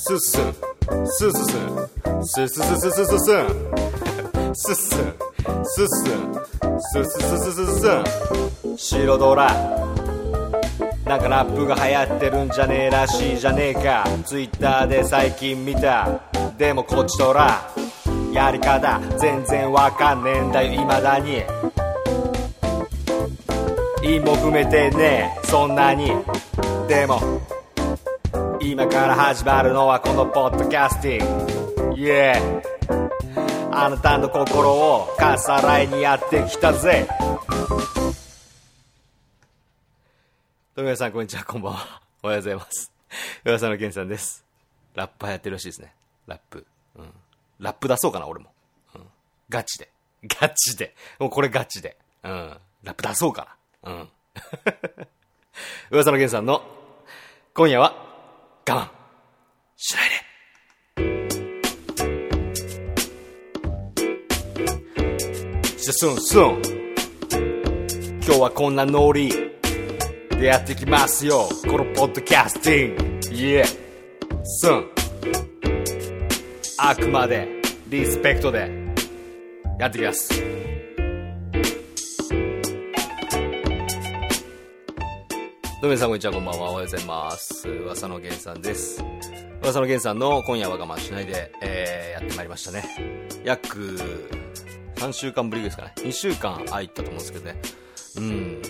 すっす。んすっすんす。っすすすすすす。んすっす。んすす。すすすすす。白ドラ。なんかラップが流行ってるんじゃねえらしいじゃねえか。ツイッターで最近見た。でもこっちとら。やり方。全然わかんねえんだよ。未だに。韻も踏めてねえ。そんなに。でもから始まるのはこのポッドキャスティング。Yeah あなたの心をかさらいにやってきたぜ。どうも皆さんこんにちは。こんばんは。おはようございます。岩佐野健さんです。ラッパーやってるらしいですね。ラップ。うん。ラップ出そうかな俺も、うん、ガチで。ガチで。もうこれガチで。うん。ラップ出そうかな。うん。噂の源さんの今夜は我慢。しないで。じゃすんすん今日はこんなノリでやっていきますよ。このポッドキャスティング。Yeah すんあくまでリスペクトでやっていきます。どうも皆さんこんにちは。こんばんは。おはようございます。噂の源さんです。噂の源さんの今夜は我慢しないで、えー、やってまいりましたね。約3週間ぶりですかね。2週間空いたと思うんですけどね。うん。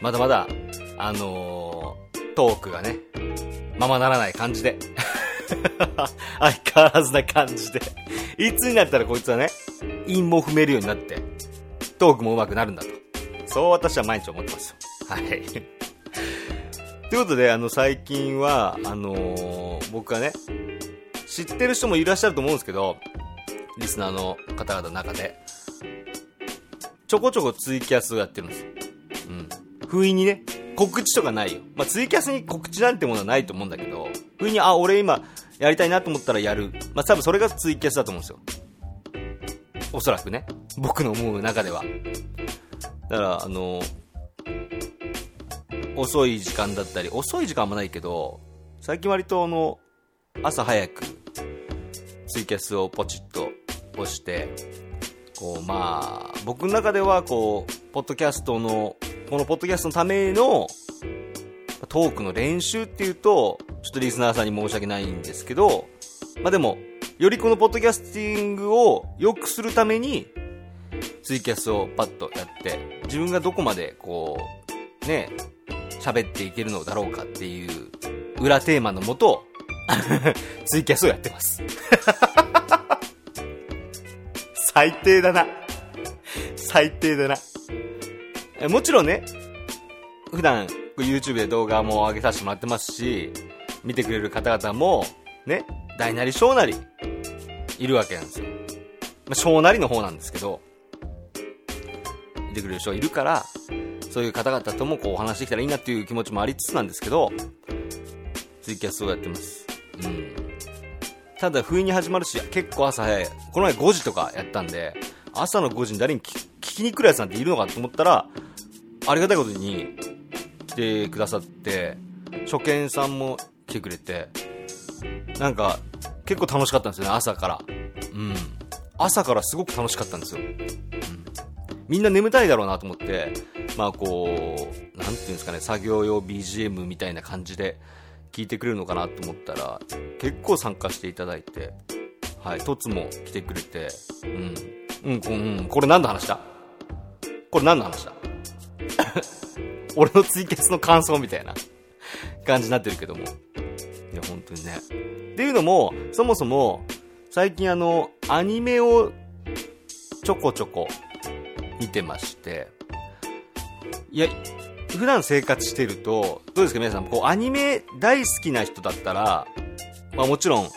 まだまだあのー、トークがねままならない感じで。相変わらずな感じで。いつになったらこいつはね韻も踏めるようになってトークも上手くなるんだと。そう私は毎日思ってますよ。はい。ということで、あの、最近は、あのー、僕がね、知ってる人もいらっしゃると思うんですけど、リスナーの方々の中で、ちょこちょこツイキャスをやってるんですよ。うん。不意にね、告知とかないよ。まあ、ツイキャスに告知なんてものはないと思うんだけど、不意に、あ、俺今、やりたいなと思ったらやる。まあ、多分それがツイキャスだと思うんですよ。おそらくね。僕の思う中では。だから、あのー遅い時間だったり遅い時間もないけど最近割とあの朝早くツイキャスをポチッと押してこうまあ僕の中ではこうポッドキャストのこのポッドキャストのためのトークの練習っていうとちょっとリスナーさんに申し訳ないんですけどまあでもよりこのポッドキャスティングを良くするためにツイキャスをパッとやって自分がどこまでこうね喋っていけるのだろうかっていう裏テーマのもと ツイキャスをやってます。最低だな。最低だな。もちろんね普段 YouTube で動画も上げさせてもらってますし見てくれる方々もね大なり小なりいるわけなんですよ、まあ、小なりの方なんですけど見てくれる人いるからそういう方々ともこうお話できたらいいなっていう気持ちもありつつなんですけど、ツイキャスをやってます。うん。ただ、不意に始まるし、結構朝早い。この前5時とかやったんで、朝の5時に誰に聞きに来るやつなんているのかと思ったら、ありがたいことに来てくださって、初見さんも来てくれて、なんか、結構楽しかったんですよね、朝から。うん。朝からすごく楽しかったんですよ。みんな眠たいだろうなと思って、まあこう、なんていうんですかね、作業用 BGM みたいな感じで聞いてくれるのかなと思ったら、結構参加していただいて、はい、トツも来てくれて、うん、うん、うん、これ何の話だ？これ何の話だ？俺のツイキャスの感想みたいな 感じになってるけども。いや、本当にね。っていうのも、そもそも、最近あの、アニメをちょこちょこ見てまして、いや、普段生活してると、どうですか皆さん、こう、アニメ大好きな人だったら、まあもちろん、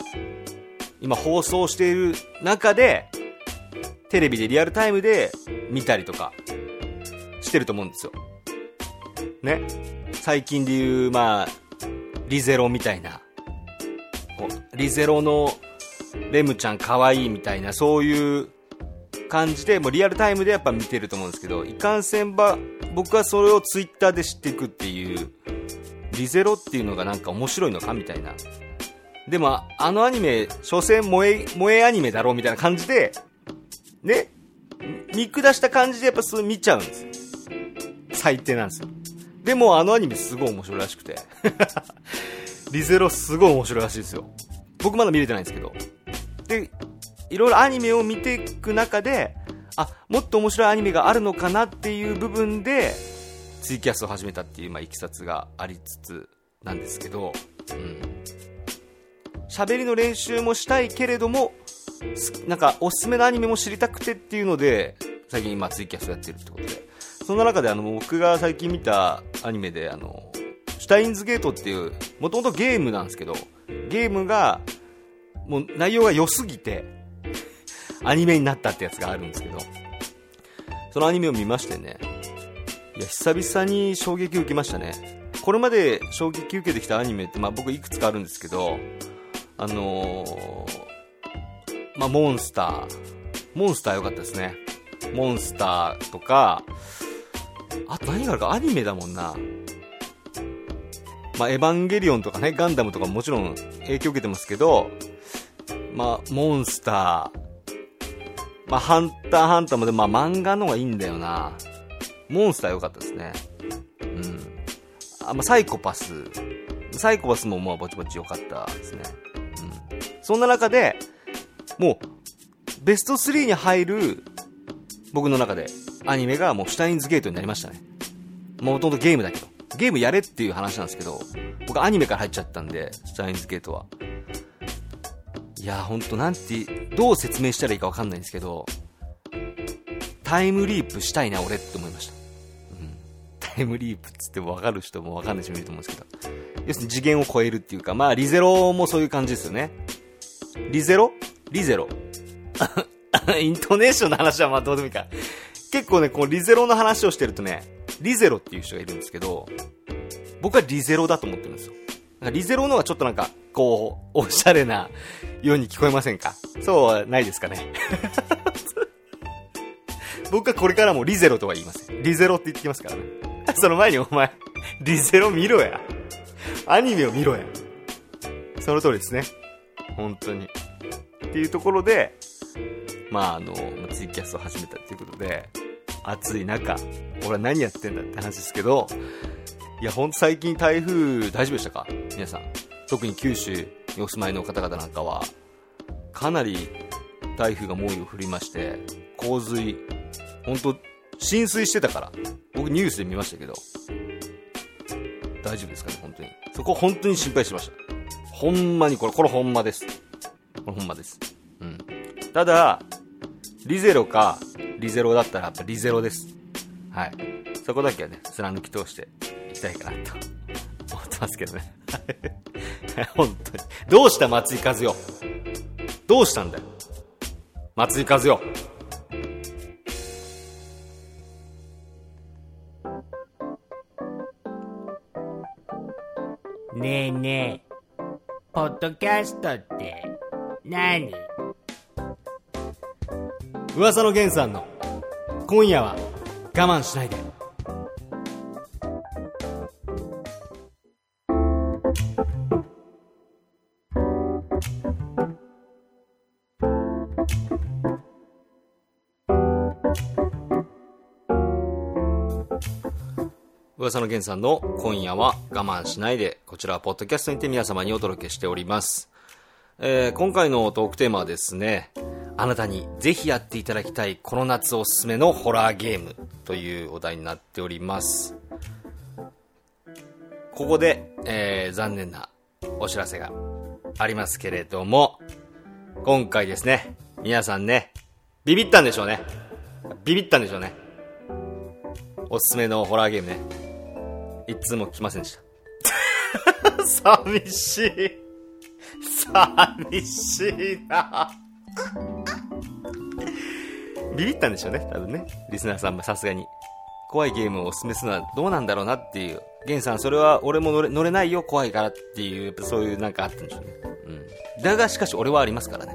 今放送している中で、テレビでリアルタイムで見たりとか、してると思うんですよ。ね。最近で言う、まあ、リゼロみたいな、リゼロのレムちゃん可愛いみたいな、そういう感じで、もうリアルタイムでやっぱ見てると思うんですけど、いかんせんば、僕はそれをツイッターで知っていくっていう、リゼロっていうのがなんか面白いのかみたいなでも、あのアニメ、所詮萌え、萌えアニメだろうみたいな感じで、ね、見下した感じでやっぱそう見ちゃうんですよ。最低なんですよ。でもあのアニメすごい面白いらしくて。リゼロすごい面白いらしいですよ。僕まだ見れてないんですけど。で、いろいろアニメを見ていく中で、あ、もっと面白いアニメがあるのかなっていう部分で、ツイキャスを始めたっていう、まあ、いきさつがありつつなんですけど、うん。喋りの練習もしたいけれども、なんか、おすすめのアニメも知りたくてっていうので、最近今ツイキャスをやってるってことで。そんな中であの、僕が最近見たアニメで、あの、シュタインズゲートっていう、もともとゲームなんですけど、ゲームが、もう内容が良すぎて、アニメになったってやつがあるんですけど、そのアニメを見ましてね、いや、久々に衝撃を受けましたね。これまで衝撃受けてきたアニメって、まあ僕いくつかあるんですけど、あのー、まあモンスター、モンスター良かったですね。モンスターとか、あと何があるかアニメだもんな。まあ、エヴァンゲリオンとかね、ガンダムとかもちろん影響受けてますけど、まあ、モンスター、まあ、ハンターハンターもで、まあ、漫画の方がいいんだよな。モンスター良かったですね。うん。あ、まあ、サイコパス。サイコパスもまあ、ぼちぼち良かったですね。うん。そんな中で、もう、ベスト3に入る、僕の中で、アニメがもうシュタインズゲートになりましたね。もともとゲームだけど。ゲームやれっていう話なんですけど、僕アニメから入っちゃったんで、シュタインズゲートは。いや、ほんとなんて、どう説明したらいいかわかんないんですけど、タイムリープしたいな、俺って思いました。うん。タイムリープっつってもわかる人もわかんない人もいると思うんですけど。要するに次元を超えるっていうか、まあ、リゼロもそういう感じですよね。リゼロ？リゼロ。イントネーションの話はまあどうでもいいか。結構ね、こうリゼロの話をしてるとね、リゼロっていう人がいるんですけど、僕はリゼロだと思ってるんですよ。リゼロの方がちょっとなんか、こう、おしゃれなように聞こえませんか？そうはないですかね。僕はこれからもリゼロとは言います。リゼロって言ってきますからね。その前にお前、リゼロ見ろや。アニメを見ろや。その通りですね。本当に。っていうところで、まああの、ツイキャストを始めたっていうことで、暑い中、俺は何やってんだって話ですけど、いや、ほんと最近台風大丈夫でしたか？皆さん。特に九州にお住まいの方々なんかは、かなり台風が猛威を振りまして、洪水、本当浸水してたから、僕ニュースで見ましたけど、大丈夫ですかね、本当に。そこ本当に心配しました。ほんまにこれ、これほんまです。これほんまです。うん。ただ、リゼロか、リゼロだったらやっぱリゼロです。はい。そこだけはね、貫き通していきたいかなと思ってますけどね。本当に。どうした松井和代？どうしたんだよ？松井和代。ねえねえ、ポッドキャストって何？噂の源さんの今夜は我慢しないで。噂の源さんの今夜は我慢しないで、こちらはポッドキャストにて皆様にお届けしております。えー、今回のトークテーマはですね、あなたにぜひやっていただきたいこの夏おすすめのホラーゲームというお題になっております。ここで、えー、残念なお知らせがありますけれども、今回ですね、皆さんね、ビビったんでしょうね。ビビったんでしょうね。おすすめのホラーゲームね。一通も来ませんでした。寂しい。寂しいな。ビビったんでしょうね、多分ね。リスナーさんもさすがに。怖いゲームをおすすめするのはどうなんだろうなっていう。ゲンさん、それは俺も乗れ乗れないよ、怖いからっていう、そういうなんかあったんでしょうね。うん。だがしかし俺はありますからね。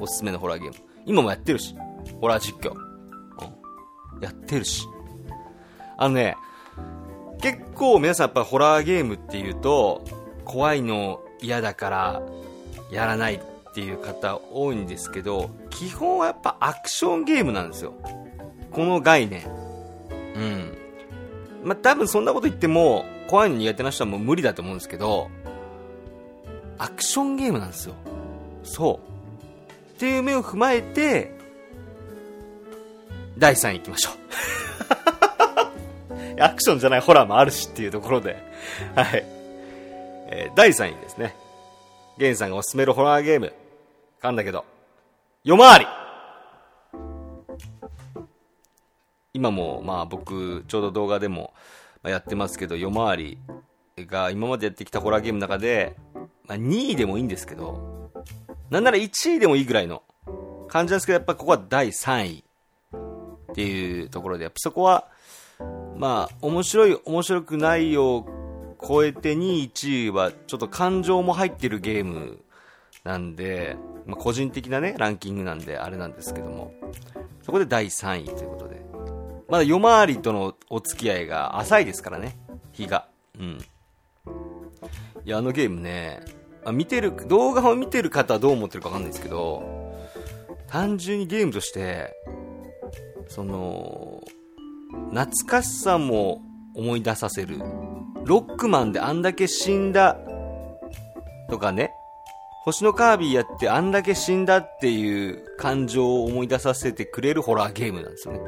おすすめのホラーゲーム。今もやってるし。ホラー実況。やってるし。あのね、結構皆さんやっぱホラーゲームっていうと、怖いの嫌だから、やらないっていう方多いんですけど、基本はやっぱアクションゲームなんですよ。この概念。うん。まあ、多分そんなこと言っても、怖いの苦手な人はもう無理だと思うんですけど、アクションゲームなんですよ。そう。っていう目を踏まえて、第3位行きましょう。アクションじゃないホラーもあるしっていうところで、はい。えー、第3位ですね。ゲンさんがおすすめるホラーゲーム。かんだけど、夜回り今も、まあ僕、ちょうど動画でもやってますけど、夜回りが今までやってきたホラーゲームの中で、まあ、2位でもいいんですけど、なんなら1位でもいいぐらいの感じなんですけど、やっぱここは第3位っていうところで、やっぱそこは、まあ、面白い、面白くないを超えて2位、1位は、ちょっと感情も入ってるゲームなんで、まあ、個人的なね、ランキングなんで、あれなんですけども、そこで第3位ということで、まだ夜回りとのお付き合いが浅いですからね、日が。うん。いや、あのゲームね、あ見てる、動画を見てる方はどう思ってるかわかんないですけど、単純にゲームとして、その、懐かしさも思い出させる。ロックマンであんだけ死んだとかね、星のカービィやってあんだけ死んだっていう感情を思い出させてくれるホラーゲームなんですよね。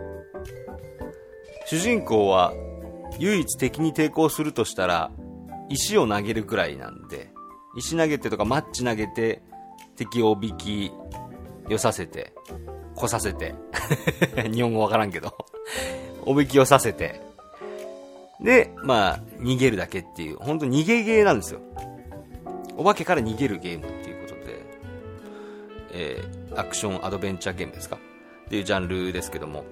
主人公は唯一敵に抵抗するとしたら石を投げるくらいなんで、石投げてとかマッチ投げて敵をおびき寄させて、来させて、日本語わからんけど。おびき寄させて、で、まあ、逃げるだけっていう、本当逃げゲーなんですよ。お化けから逃げるゲームっていうことで、えー、アクションアドベンチャーゲームですか？っていうジャンルですけども、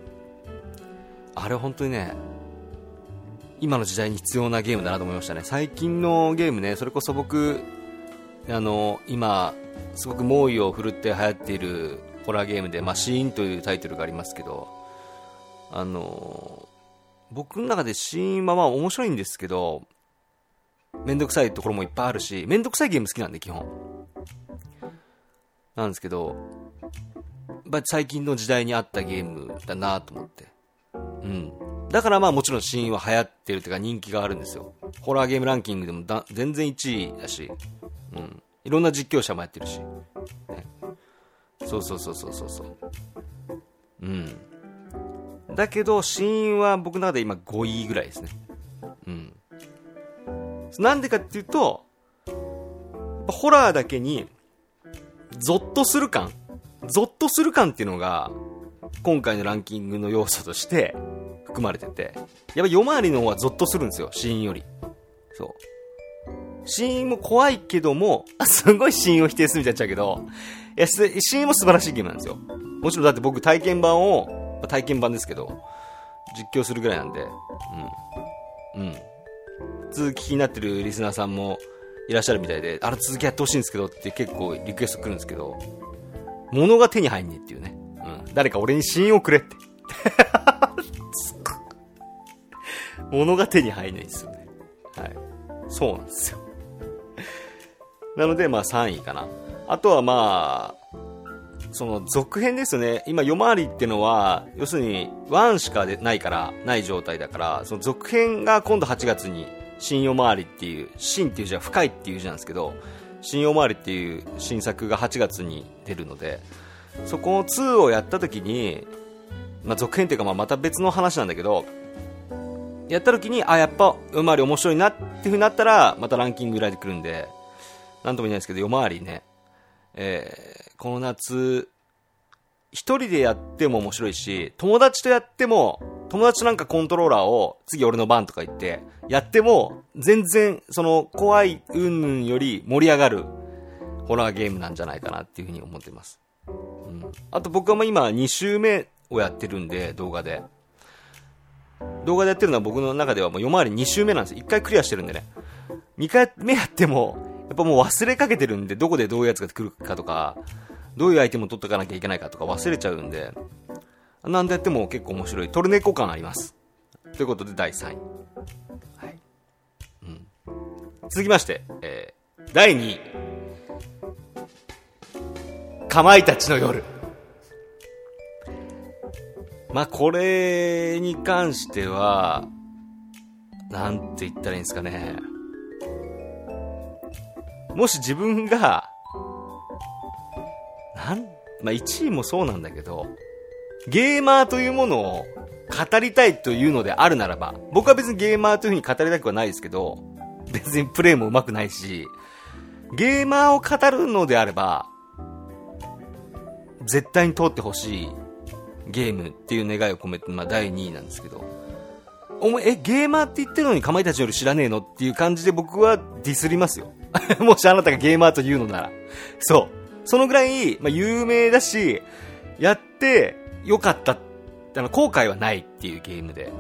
あれ本当にね、今の時代に必要なゲームだなと思いましたね。最近のゲームね、それこそ僕、あの、今、すごく猛威を振るって流行っているホラーゲームで、マシーンというタイトルがありますけど、あの、僕の中でシーンはまあ面白いんですけど、めんどくさいところもいっぱいあるし、めんどくさいゲーム好きなんで、基本。なんですけど、最近の時代に合ったゲームだなと思って。うん。だからまあもちろんシーンは流行ってるというか人気があるんですよ。ホラーゲームランキングでもだ全然1位だし、うん。いろんな実況者もやってるし。ね、そうそうそうそうそうそう。うん。だけど、シーンは僕の中で今5位ぐらいですね。うん。なんでかっていうと、ホラーだけに、ゾッとする感ゾッとする感っていうのが、今回のランキングの要素として、含まれてて、やっぱ夜回りの方はゾッとするんですよ、シーンより。そう。シーンも怖いけども、すごいシーンを否定するみたいになっちゃうけど、や、シーンも素晴らしいゲームなんですよ。もちろんだって僕体験版をま、体験版ですけど、実況するぐらいなんで、うん。うん。続き気になってるリスナーさんもいらっしゃるみたいで、あれ続きやってほしいんですけどって結構リクエスト来るんですけど、物が手に入んねえっていうね。うん。誰か俺にシーンをくれって。物が手に入んないんですよね。はい。そうなんですよ。なので、まあ3位かな。あとはまあ、その続編ですね。今、夜回りってのは、要するに、1しかでないから、ない状態だから、その続編が今度8月に、新夜回りっていう、新っていう字は深いっていう字なんですけど、新夜回りっていう新作が8月に出るので、そこを2をやった時に、まあ、続編っていうかまあまた別の話なんだけど、やった時に、あ、やっぱ、夜回り面白いなっていう風になったら、またランキングぐらいでくるんで、なんとも言えないですけど、夜回りね、えー、この夏、一人でやっても面白いし、友達とやっても、友達なんかコントローラーを、次俺の番とか言って、やっても、全然、その、怖い云々より盛り上がる、ホラーゲームなんじゃないかなっていうふうに思ってます。うん。あと僕はもう今2週目をやってるんで、動画で。動画でやってるのは僕の中ではもう夜回り2周目なんですよ。1回クリアしてるんでね。2回目やっても、やっぱもう忘れかけてるんで、どこでどういうやつが来るかとか、どういうアイテムを取っとかなきゃいけないかとか忘れちゃうんで、なんでやっても結構面白い。トルネコ感あります。ということで第3位。はい。うん。続きまして、えー、第2位。かまいたちの夜。まあ、これに関しては、なんて言ったらいいんですかね。もし自分が、なん、まあ、1位もそうなんだけど、ゲーマーというものを語りたいというのであるならば、僕は別にゲーマーというふうに語りたくはないですけど、別にプレイも上手くないし、ゲーマーを語るのであれば、絶対に通ってほしいゲームっていう願いを込めて、まあ第2位なんですけど、お前、え、ゲーマーって言ってるのにかまいたちより知らねえのっていう感じで僕はディスりますよ。もしあなたがゲーマーというのなら。そう。そのぐらい、まあ、有名だし、やってよかった、あの、後悔はないっていうゲームで、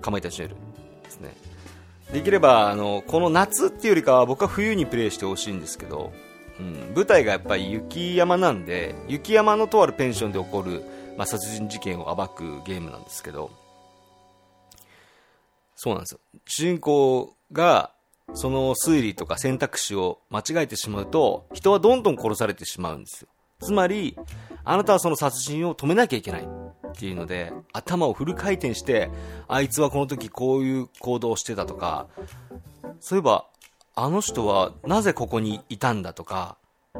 かまいたちの夜ですね。できれば、あの、この夏っていうよりかは僕は冬にプレイしてほしいんですけど、うん、舞台がやっぱり雪山なんで、雪山のとあるペンションで起こる、まあ、殺人事件を暴くゲームなんですけど、そうなんですよ。主人公が、その推理とか選択肢を間違えてしまうと、人はどんどん殺されてしまうんですよ。つまり、あなたはその殺人を止めなきゃいけないっていうので、頭をフル回転して、あいつはこの時こういう行動をしてたとか、そういえば、あの人はなぜここにいたんだとか、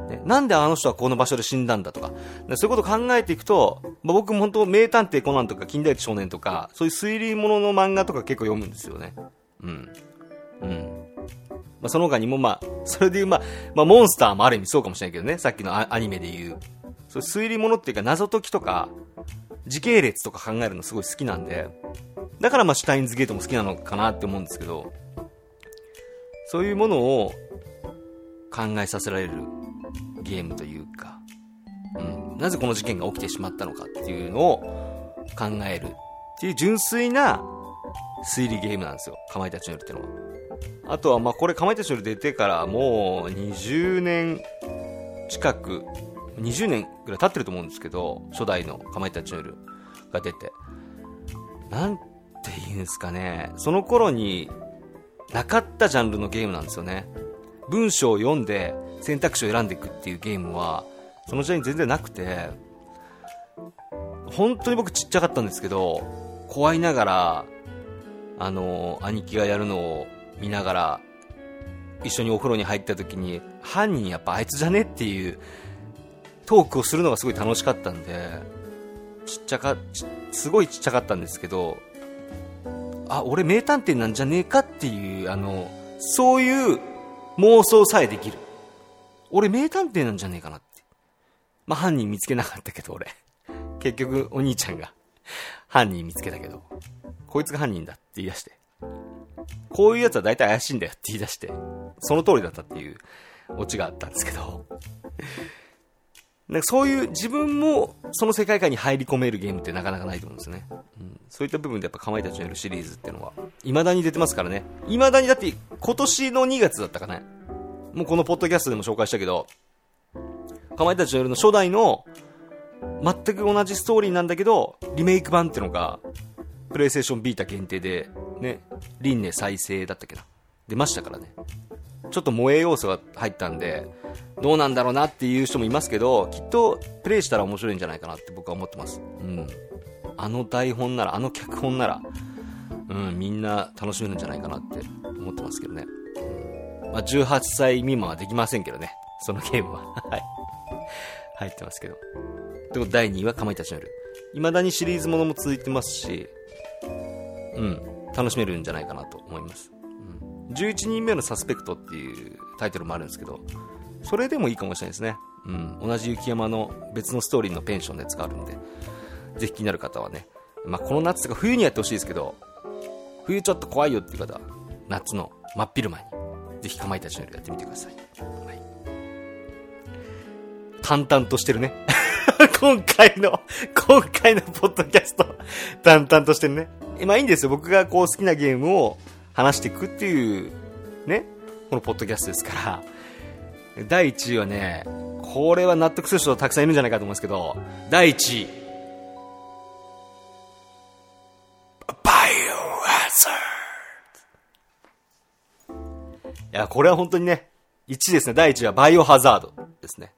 ね、なんであの人はこの場所で死んだんだとか、そういうことを考えていくと、まあ、僕も本当名探偵コナンとか近代一少年とか、そういう推理物の漫画とか結構読むんですよね。うん。うん。まあ、その他にもまあ、それでいう、まあ、まあ、モンスターもある意味そうかもしれないけどね、さっきのアニメで言う。そう推理物っていうか謎解きとか、時系列とか考えるのすごい好きなんで、だからまあシュタインズゲートも好きなのかなって思うんですけど、そういうものを考えさせられるゲームというか、うん、なぜこの事件が起きてしまったのかっていうのを考えるっていう純粋な推理ゲームなんですよ。かまいたちの夜ってのは。あとは、まあこれかまいたちの夜出てからもう20年近く、20年ぐらい経ってると思うんですけど、初代のかまいたちの夜が出て。なんて言うんですかね。その頃になかったジャンルのゲームなんですよね。文章を読んで選択肢を選んでいくっていうゲームは、その時代に全然なくて、本当に僕ちっちゃかったんですけど、怖いながら、あの、兄貴がやるのを見ながら、一緒にお風呂に入った時に、犯人やっぱあいつじゃねっていうトークをするのがすごい楽しかったんで、ちっちゃか、すごいちっちゃかったんですけど、あ、俺名探偵なんじゃねえかっていう、あの、そういう妄想さえできる。俺名探偵なんじゃねえかなって。まあ、犯人見つけなかったけど、俺。結局、お兄ちゃんが犯人見つけたけど、こいつが犯人だって言い出して。こういう奴は大体怪しいんだよって言い出して、その通りだったっていうオチがあったんですけど、なんかそういう自分もその世界観に入り込めるゲームってなかなかないと思うんですね。うん、そういった部分でやっぱかまいたちのやるシリーズっていうのは、未だに出てますからね。未だにだって今年の2月だったかね。もうこのポッドキャストでも紹介したけど、かまいたちの夜の初代の全く同じストーリーなんだけど、リメイク版っていうのが、プレイステーションビータ限定で、ね、輪廻再生だったっけな。出ましたからね。ちょっと萌え要素が入ったんで、どうなんだろうなっていう人もいますけど、きっとプレイしたら面白いんじゃないかなって僕は思ってます。うん。あの台本なら、あの脚本なら、うん、みんな楽しめるんじゃないかなって思ってますけどね。まあ、18歳未満はできませんけどね。そのゲームは。はい。入ってますけど。でも第2位はかまいたちの夜。未だにシリーズものも続いてますし、うん、楽しめるんじゃないかなと思います。うん、11人目のサスペクトっていうタイトルもあるんですけど、それでもいいかもしれないですね。うん、同じ雪山の別のストーリーのペンションで使わるんで、ぜひ気になる方はね、まあ、この夏とか冬にやってほしいですけど、冬ちょっと怖いよっていう方は、夏の真っ昼間に、ぜひかまいたちの夜やってみてください。はい。淡々としてるね。今回の、今回のポッドキャスト、淡々としてるね。まあいいんですよ。僕がこう好きなゲームを話していくっていう、ね、このポッドキャストですから。第1位はね、これは納得する人たくさんいるんじゃないかと思うんですけど、第1位。バイオハザード。いや、これは本当にね、1位ですね。第1位はバイオハザードですね。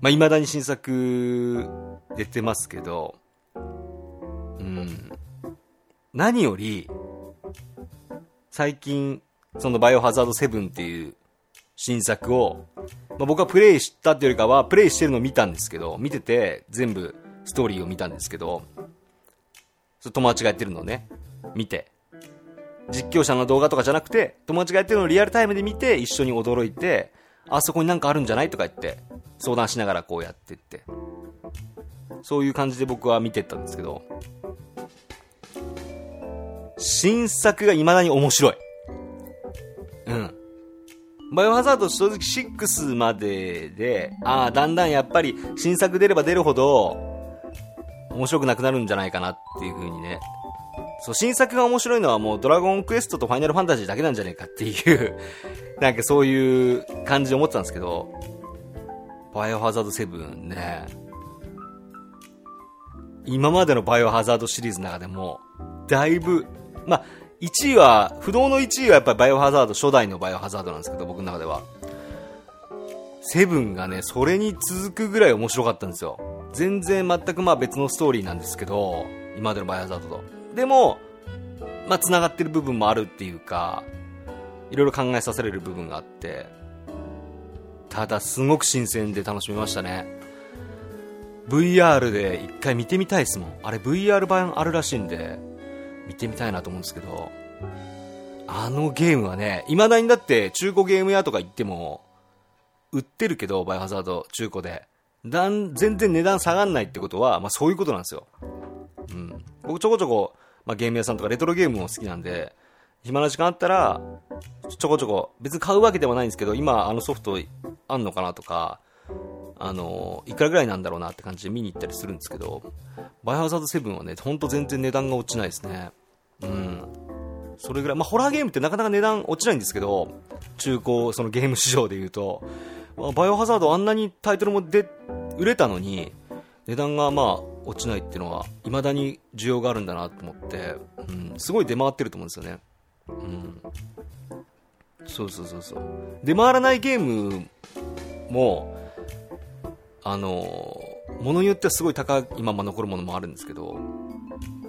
まあ、未だに新作出てますけど、何より、最近、そのバイオハザード7っていう新作を、まあ、僕はプレイしたっていうよりかは、プレイしてるのを見たんですけど、見てて、全部ストーリーを見たんですけど、友達がやってるのをね、見て、実況者の動画とかじゃなくて、友達がやってるのをリアルタイムで見て、一緒に驚いて、あそこになんかあるんじゃないとか言って、相談しながらこうやってって。そういう感じで僕は見てったんですけど、新作が未だに面白い。うん。バイオハザード正直6までで、ああ、だんだんやっぱり新作出れば出るほど、面白くなくなるんじゃないかなっていう風にね。そう、新作が面白いのはもうドラゴンクエストとファイナルファンタジーだけなんじゃねえかっていう なんかそういう感じで思ってたんですけど、バイオハザード7ね、今までのバイオハザードシリーズの中でも、だいぶ、まあ、1位は、不動の1位はやっぱりバイオハザード、初代のバイオハザードなんですけど、僕の中では。セブンがね、それに続くぐらい面白かったんですよ。全然全くまあ別のストーリーなんですけど、今までのバイオハザードと。でも、まあ繋がってる部分もあるっていうか、いろいろ考えさせられる部分があって、ただすごく新鮮で楽しめましたね。VR で一回見てみたいですもん。あれ VR 版あるらしいんで、見てみたいなと思うんですけど、あのゲームはね、未だにだって中古ゲーム屋とか行っても、売ってるけど、バイオハザード中古で。だん、全然値段下がんないってことは、まあそういうことなんですよ。うん。僕ちょこちょこ、まあゲーム屋さんとかレトロゲームも好きなんで、暇な時間あったら、ちょこちょこ、別に買うわけではないんですけど、今あのソフトあんのかなとか、あの、いくらぐらいなんだろうなって感じで見に行ったりするんですけど、バイオハザード7はね、ほんと全然値段が落ちないですね。うん。それぐらい、まあ、ホラーゲームってなかなか値段落ちないんですけど、中古、そのゲーム市場で言うと、まあ、バイオハザードあんなにタイトルもで、売れたのに、値段がまあ、落ちないっていうのは、未だに需要があるんだなと思って、うん、すごい出回ってると思うんですよね。うん。そうそうそうそう。出回らないゲームも、あの、ものによってはすごい高い今も残るものもあるんですけど、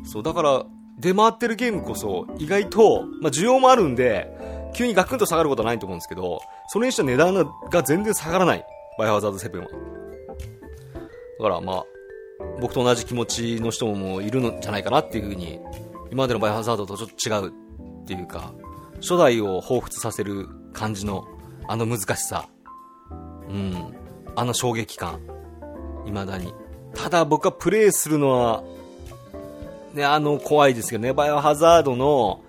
そう、だから、出回ってるゲームこそ、意外と、まあ、需要もあるんで、急にガクンと下がることはないと思うんですけど、それにしては値段が全然下がらない。バイオハザード7は。だからまあ、僕と同じ気持ちの人もいるのじゃないかなっていう風に、今までのバイオハザードとちょっと違うっていうか、初代を彷彿させる感じの、あの難しさ。うん。あの衝撃感。未だに。ただ僕はプレイするのは、ね、あの怖いですけどね、バイオハザードの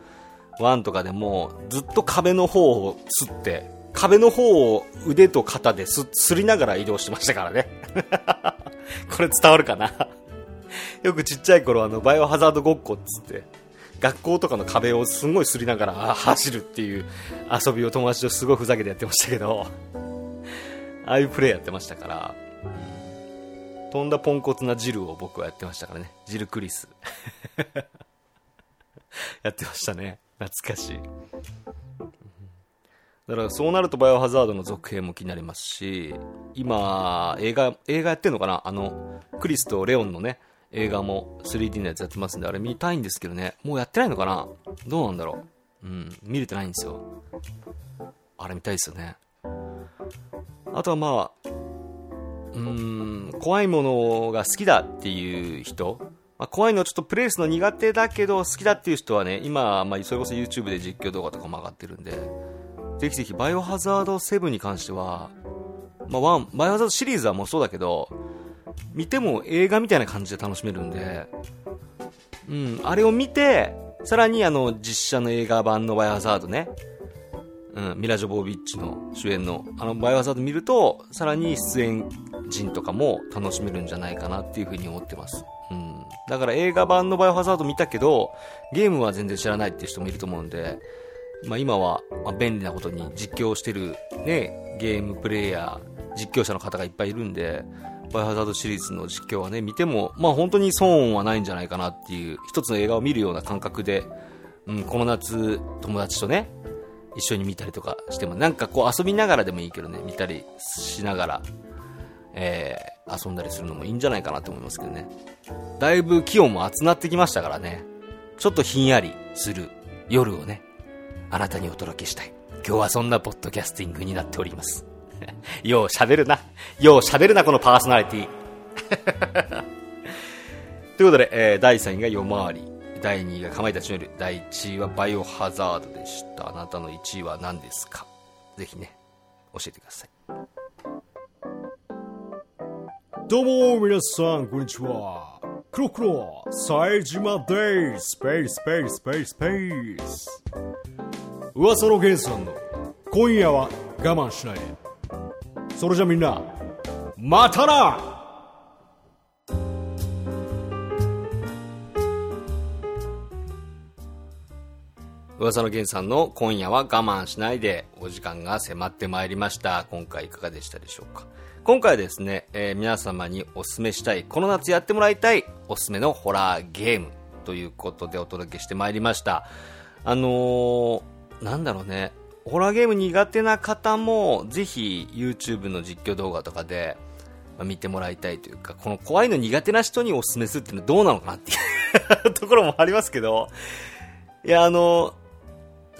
1とかでもずっと壁の方をすって、壁の方を腕と肩ですすりながら移動してましたからね。これ伝わるかな？よくちっちゃい頃あのバイオハザードごっこっつって、学校とかの壁をすんごいすりながら走るっていう遊びを友達とすごいふざけてやってましたけど、ああいうプレイやってましたから、飛んだポンコツなジルを僕はやってましたからね。ジルクリス。やってましたね。懐かしい。だからそうなるとバイオハザードの続編も気になりますし、今、映画、映画やってんのかな？あの、クリスとレオンのね、映画も 3D のやつやってますんで、あれ見たいんですけどね。もうやってないのかな？どうなんだろう？うん、見れてないんですよ。あれ見たいですよね。あとはまあ、うん、怖いものが好きだっていう人、まあ、怖いのちょっとプレイするの苦手だけど好きだっていう人はね、今、まあ、それこそ YouTube で実況動画とかも上がってるんで、ぜひぜひバイオハザード7に関しては、まあ、1、バイオハザードシリーズはもうそうだけど、見ても映画みたいな感じで楽しめるんで、うん、あれを見て、さらにあの実写の映画版のバイオハザードね、うん、ミラ・ジョボービッチの主演のあのバイオハザード見ると、さらに出演陣とかも楽しめるんじゃないかなっていうふうに思ってます。うん。だから映画版のバイオハザード見たけど、ゲームは全然知らないっていう人もいると思うんで、まあ今は、ま便利なことに実況してるね、ゲームプレイヤー、実況者の方がいっぱいいるんで、バイオハザードシリーズの実況はね、見ても、まあ本当に損はないんじゃないかなっていう、一つの映画を見るような感覚で、うん、この夏、友達とね、一緒に見たりとかしても、なんかこう遊びながらでもいいけどね、見たりしながらえー、遊んだりするのもいいんじゃないかなと思いますけどね。だいぶ気温も暑なってきましたからね。ちょっとひんやりする夜をね、あなたにお届けしたい。今日はそんなポッドキャスティングになっております。よう喋るな。よう喋るな、このパーソナリティ。ということで、えー、第3位が夜回り。第2位がかまいたちの夜。第1位はバイオハザードでした。あなたの1位は何ですか？ぜひね、教えてください。どうも、皆さん、こんにちは。クロクロ、冴島です。スペース、スペース、スペース、スペース。噂の源さんの、今夜は我慢しないで。それじゃみんな、またな噂の源さんの今夜は我慢しないでお時間が迫ってまいりました。今回いかがでしたでしょうか？今回はですね、えー、皆様にお勧めしたい、この夏やってもらいたいおすすめのホラーゲームということでお届けしてまいりました。あのー、なんだろうね、ホラーゲーム苦手な方もぜひ YouTube の実況動画とかで見てもらいたいというか、この怖いの苦手な人にお勧めするっていうのはどうなのかなっていう ところもありますけど、いや、あの、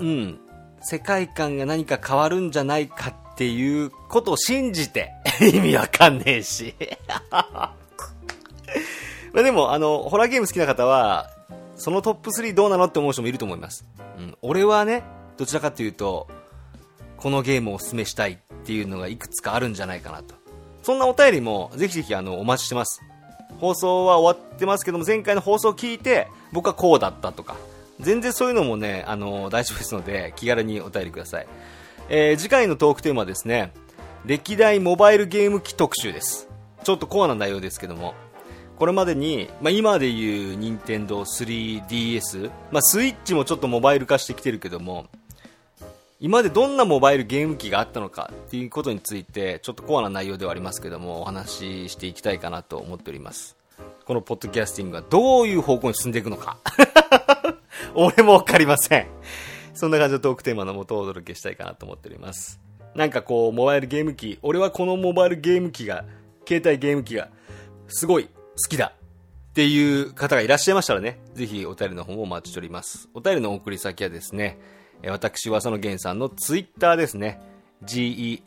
うん、世界観が何か変わるんじゃないかっていうことを信じて 意味わかんねえし まあでも、あの、ホラーゲーム好きな方は、そのトップ3どうなのって思う人もいると思います。うん、俺はね、どちらかというと、このゲームをおすすめしたいっていうのがいくつかあるんじゃないかなと。そんなお便りも、ぜひぜひあの、お待ちしてます。放送は終わってますけども、前回の放送を聞いて、僕はこうだったとか、全然そういうのもね、あの、大丈夫ですので、気軽にお便りください。えー、次回のトークテーマはですね、歴代モバイルゲーム機特集です。ちょっとコアな内容ですけども、これまでに、まあ、今でいう任天堂 3DS、まあ、スイッチもちょっとモバイル化してきてるけども、今までどんなモバイルゲーム機があったのかっていうことについて、ちょっとコアな内容ではありますけども、お話ししていきたいかなと思っております。このポッドキャスティングはどういう方向に進んでいくのか。俺もわかりません。そんな感じのトークテーマのもとをお届けしたいかなと思っております。なんかこう、モバイルゲーム機、俺はこのモバイルゲーム機が、携帯ゲーム機が、すごい好きだっていう方がいらっしゃいましたらね、ぜひお便りの方もお待ちしております。お便りの送り先はですね、私、はそのげんさんのツイッターですね、gen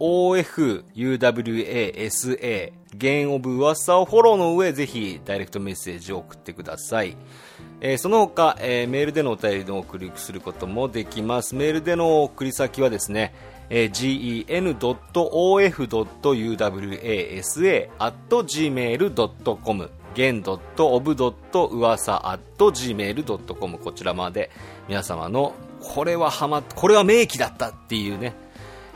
OFUWASA ゲンオブ噂をフォローの上ぜひダイレクトメッセージを送ってください、えー、その他、えー、メールでのお便りのお送りすることもできます。メールでの送り先はですね、えー、gen.of.uwasa.gmail.com ゲン .of. 噂 .gmail.com こちらまで皆様のこれはハマこれは名機だったっていうね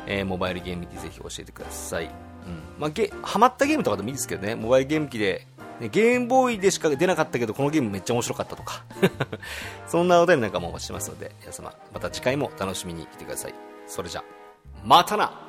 えー、モバイルゲーム機ぜひ教えてください。うん。まあ、ゲ、ハマったゲームとかでもいいですけどね、モバイルゲーム機で、ゲームボーイでしか出なかったけど、このゲームめっちゃ面白かったとか。そんなお便りなんかもお待ちしてますので、皆様、また次回も楽しみに来てください。それじゃ、またな